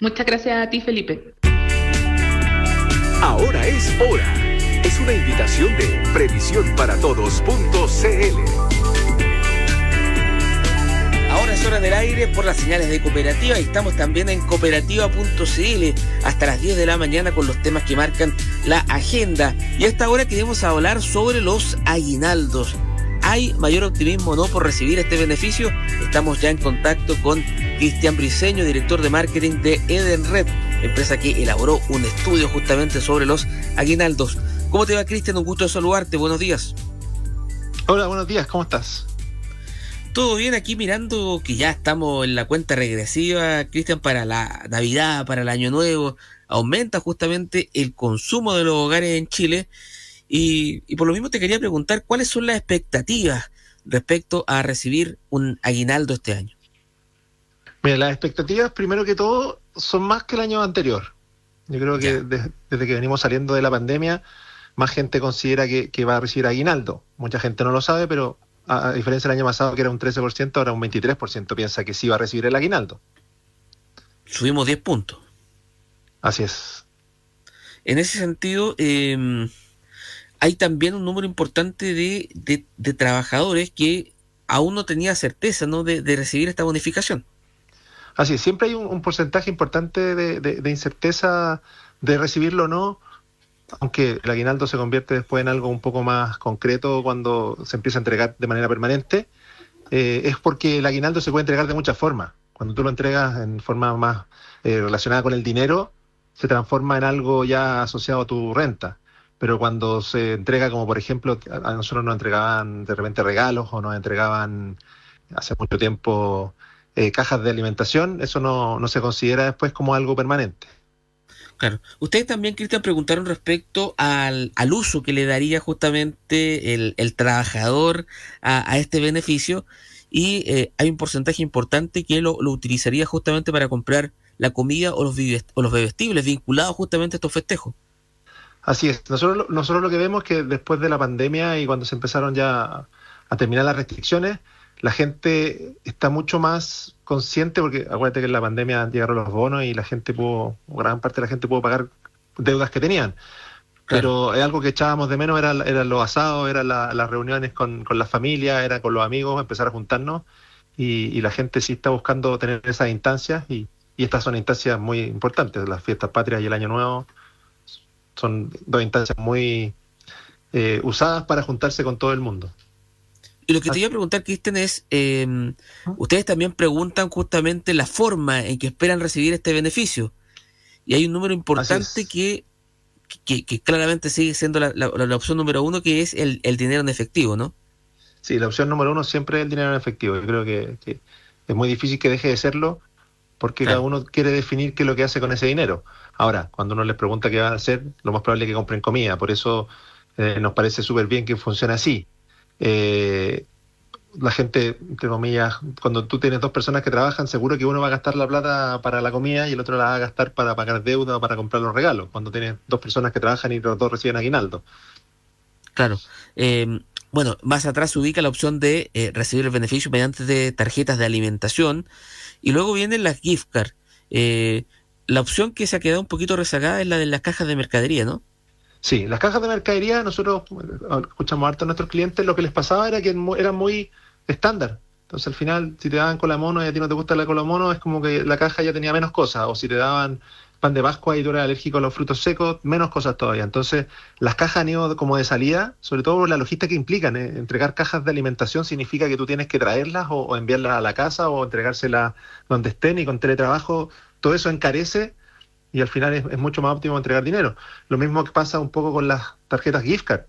Muchas gracias a ti Felipe. Ahora es hora. Es una invitación de previsiónparatodos.cl. Ahora es hora del aire por las señales de cooperativa y estamos también en cooperativa.cl hasta las 10 de la mañana con los temas que marcan la agenda. Y a esta hora queremos hablar sobre los aguinaldos. ¿Hay mayor optimismo o no por recibir este beneficio? Estamos ya en contacto con Cristian Briseño, director de marketing de Eden Red, empresa que elaboró un estudio justamente sobre los aguinaldos. ¿Cómo te va, Cristian? Un gusto saludarte. Buenos días. Hola, buenos días. ¿Cómo estás? Todo bien aquí mirando que ya estamos en la cuenta regresiva, Cristian, para la Navidad, para el Año Nuevo. Aumenta justamente el consumo de los hogares en Chile. Y, y por lo mismo te quería preguntar cuáles son las expectativas respecto a recibir un aguinaldo este año. Mira, las expectativas, primero que todo, son más que el año anterior. Yo creo que desde que venimos saliendo de la pandemia, más gente considera que, que, va a recibir aguinaldo. Mucha gente no lo sabe, pero a, diferencia del año pasado, que era un 13%, ahora un 23% piensa que sí va a recibir el aguinaldo. Subimos 10 puntos. Así es. En ese sentido, eh, hay también un número importante de, trabajadores que aún no tenía certeza ¿no? De, recibir esta bonificación. Así es, siempre hay un, un porcentaje importante de, incerteza de recibirlo o no, aunque el aguinaldo se convierte después en algo un poco más concreto cuando se empieza a entregar de manera permanente, eh, es porque el aguinaldo se puede entregar de muchas formas. Cuando tú lo entregas en forma más eh, relacionada con el dinero, se transforma en algo ya asociado a tu renta. Pero cuando se entrega, como por ejemplo, a nosotros nos entregaban de repente regalos o nos entregaban hace mucho tiempo eh, cajas de alimentación, eso no, no se considera después como algo permanente. Claro. Ustedes también, Cristian, preguntaron respecto al, al, uso que le daría justamente el, el trabajador a, a, este beneficio y eh, hay un porcentaje importante que lo, lo, utilizaría justamente para comprar la comida o los, o los bebestibles vinculados justamente a estos festejos. Así es. Nosotros, nosotros lo que vemos es que después de la pandemia y cuando se empezaron ya a terminar las restricciones, la gente está mucho más consciente, porque acuérdate que en la pandemia llegaron los bonos y la gente pudo, gran parte de la gente pudo pagar deudas que tenían. Claro. Pero es algo que echábamos de menos, eran era los asados, eran la, las reuniones con, con la familia, era con los amigos, empezar a juntarnos y, y, la gente sí está buscando tener esas instancias y, y estas son instancias muy importantes, las fiestas patrias y el Año Nuevo son dos instancias muy eh, usadas para juntarse con todo el mundo. Y lo que te iba a preguntar, Cristian, es, eh, ustedes también preguntan justamente la forma en que esperan recibir este beneficio. Y hay un número importante que, que, que, claramente sigue siendo la, la, la, opción número uno, que es el, el, dinero en efectivo, ¿no? Sí, la opción número uno siempre es el dinero en efectivo. Yo creo que, que es muy difícil que deje de serlo porque claro. cada uno quiere definir qué es lo que hace con ese dinero. Ahora, cuando uno les pregunta qué van a hacer, lo más probable es que compren comida. Por eso eh, nos parece súper bien que funcione así. Eh, la gente, entre comillas, cuando tú tienes dos personas que trabajan, seguro que uno va a gastar la plata para la comida y el otro la va a gastar para pagar deuda o para comprar los regalos, cuando tienes dos personas que trabajan y los dos reciben aguinaldo. Claro. Eh, bueno, más atrás se ubica la opción de eh, recibir el beneficio mediante de tarjetas de alimentación y luego vienen las gift cards. Eh, la opción que se ha quedado un poquito rezagada es la de las cajas de mercadería, ¿no? Sí, las cajas de mercadería, nosotros escuchamos harto a nuestros clientes, lo que les pasaba era que eran muy estándar. Entonces al final, si te daban cola mono y a ti no te gusta la cola mono, es como que la caja ya tenía menos cosas. O si te daban pan de Pascua y tú eres alérgico a los frutos secos, menos cosas todavía. Entonces las cajas han ido como de salida, sobre todo por la logística que implican. ¿eh? Entregar cajas de alimentación significa que tú tienes que traerlas o, o enviarlas a la casa o entregárselas donde estén y con teletrabajo. Todo eso encarece y al final es, es, mucho más óptimo entregar dinero. Lo mismo que pasa un poco con las tarjetas gift card.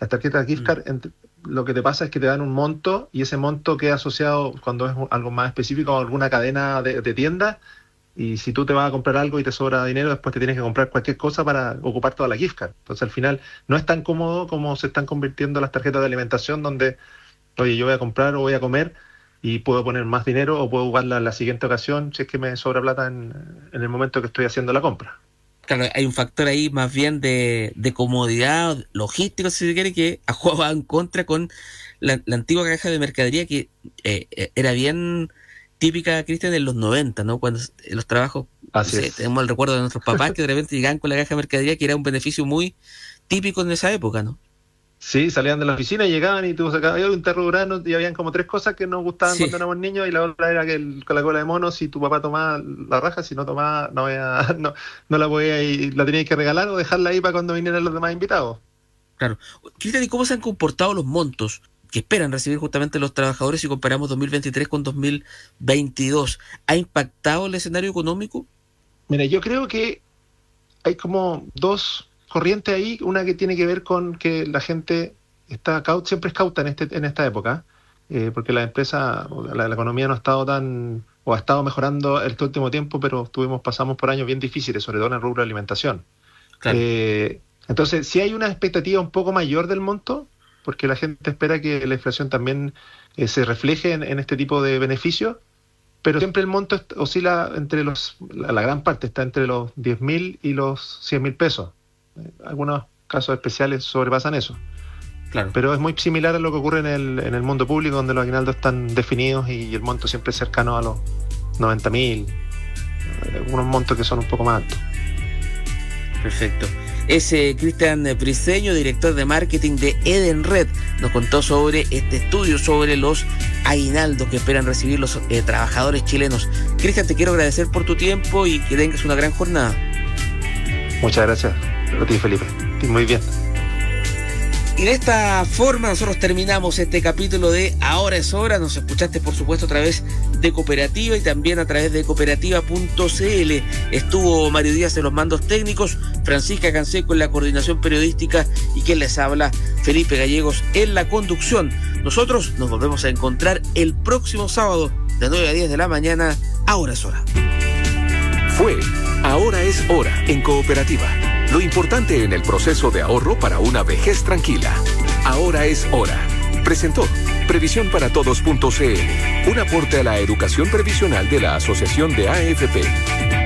Las tarjetas gift card, mm. lo que te pasa es que te dan un monto y ese monto queda asociado, cuando es algo más específico, a alguna cadena de, de tiendas, y si tú te vas a comprar algo y te sobra dinero, después te tienes que comprar cualquier cosa para ocupar toda la gift card. Entonces al final no es tan cómodo como se están convirtiendo las tarjetas de alimentación donde, oye, yo voy a comprar o voy a comer y puedo poner más dinero o puedo jugarla en la siguiente ocasión si es que me sobra plata en, en el momento que estoy haciendo la compra. Claro, hay un factor ahí más bien de, de comodidad, logístico, si se quiere, que ha jugado en contra con la, la antigua caja de mercadería que eh, eh era bien típica, Cristian, de los 90, ¿no? Cuando los trabajos, Así no sé, es. tenemos el recuerdo de nuestros papás que de repente llegaban con la caja de mercadería, que era un beneficio muy típico en esa época, ¿no? Sí, salían de la oficina, llegaban y tú sacabas había un terro durano y habían como tres cosas que nos gustaban Sí. cuando éramos niños y la otra era que el- con la cola de mono, si tu papá tomaba la raja, si no tomaba, no, había- no, no la podía y la tenías que regalar o dejarla ahí para cuando vinieran los demás invitados. Claro. Cristian, ¿y cómo se han comportado los montos que esperan recibir justamente los trabajadores si comparamos 2023 con 2022? ¿Ha impactado el escenario económico? Mira, yo creo que hay como dos corrientes ahí, una que tiene que ver con que la gente está cau- siempre es cauta en, este, en esta época, eh, porque la empresa, la, la economía no ha estado tan, o ha estado mejorando este último tiempo, pero tuvimos, pasamos por años bien difíciles, sobre todo en el rubro de alimentación. Eh, entonces, si hay una expectativa un poco mayor del monto, porque la gente espera que la inflación también eh, se refleje en, en este tipo de beneficios, pero siempre el monto oscila entre los, la, la gran parte está entre los 10 mil y los 100 mil pesos. Eh, Algunos casos especiales sobrepasan eso. Claro. Pero es muy similar a lo que ocurre en el, en el mundo público, donde los aguinaldos están definidos y el monto siempre es cercano a los 90 mil, algunos montos que son un poco más altos. Perfecto. Ese Cristian Briseño, director de marketing de Eden Red, nos contó sobre este estudio sobre los aguinaldos que esperan recibir los eh, trabajadores chilenos. Cristian, te quiero agradecer por tu tiempo y que tengas una gran jornada. Muchas gracias a ti, Felipe. Estoy muy bien. Y de esta forma nosotros terminamos este capítulo de Ahora es hora. Nos escuchaste por supuesto a través de Cooperativa y también a través de cooperativa.cl. Estuvo Mario Díaz en los mandos técnicos, Francisca Canseco en la coordinación periodística y quien les habla, Felipe Gallegos en la conducción. Nosotros nos volvemos a encontrar el próximo sábado de 9 a 10 de la mañana. Ahora es hora. Fue Ahora es hora en Cooperativa. Lo importante en el proceso de ahorro para una vejez tranquila. Ahora es hora. Presentó Previsión para Todos.cl, un aporte a la educación previsional de la Asociación de AFP.